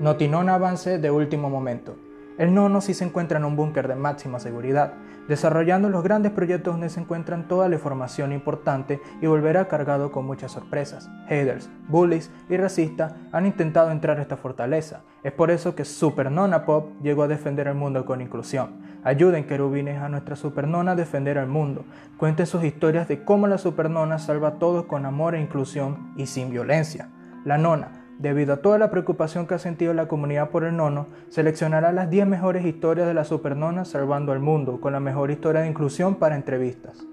Notinona avance de último momento. El nono sí se encuentra en un búnker de máxima seguridad, desarrollando los grandes proyectos donde se encuentran toda la información importante y volverá cargado con muchas sorpresas. Haters, bullies y racistas han intentado entrar a esta fortaleza. Es por eso que Super Nona Pop llegó a defender el mundo con inclusión. Ayuden querubines a nuestra Supernona a defender al mundo. Cuenten sus historias de cómo la Supernona salva a todos con amor e inclusión y sin violencia. La nona, Debido a toda la preocupación que ha sentido la comunidad por el nono, seleccionará las 10 mejores historias de la supernona salvando al mundo, con la mejor historia de inclusión para entrevistas.